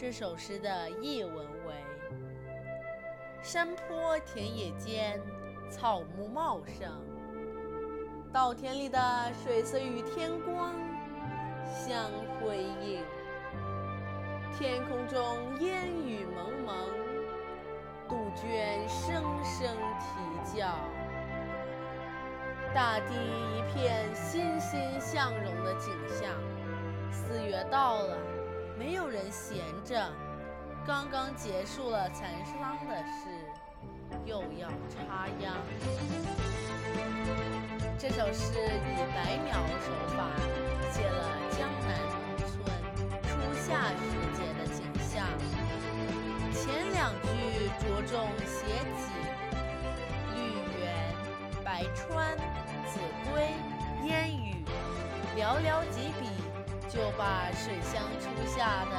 这首诗的译文为：山坡田野间，草木茂盛，稻田里的水色与天光相辉映。天空中烟雨蒙蒙，杜鹃声声啼叫，大地一片欣欣向荣的景象。四月到了。没有人闲着，刚刚结束了蚕桑的事，又要插秧。这首诗以白描手法写了江南农村初夏时节的景象。前两句着重写景，绿园、白川、子规、烟雨，寥寥几笔。就把水乡初夏的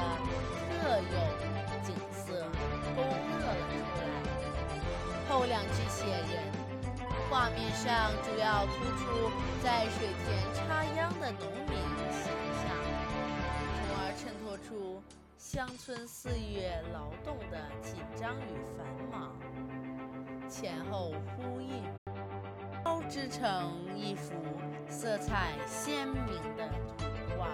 特有景色勾勒了出来。后两句写人，画面上主要突出在水田插秧的农民形象，从而衬托出乡村四月劳动的紧张与繁忙，前后呼应，交织成一幅色彩鲜明的图画。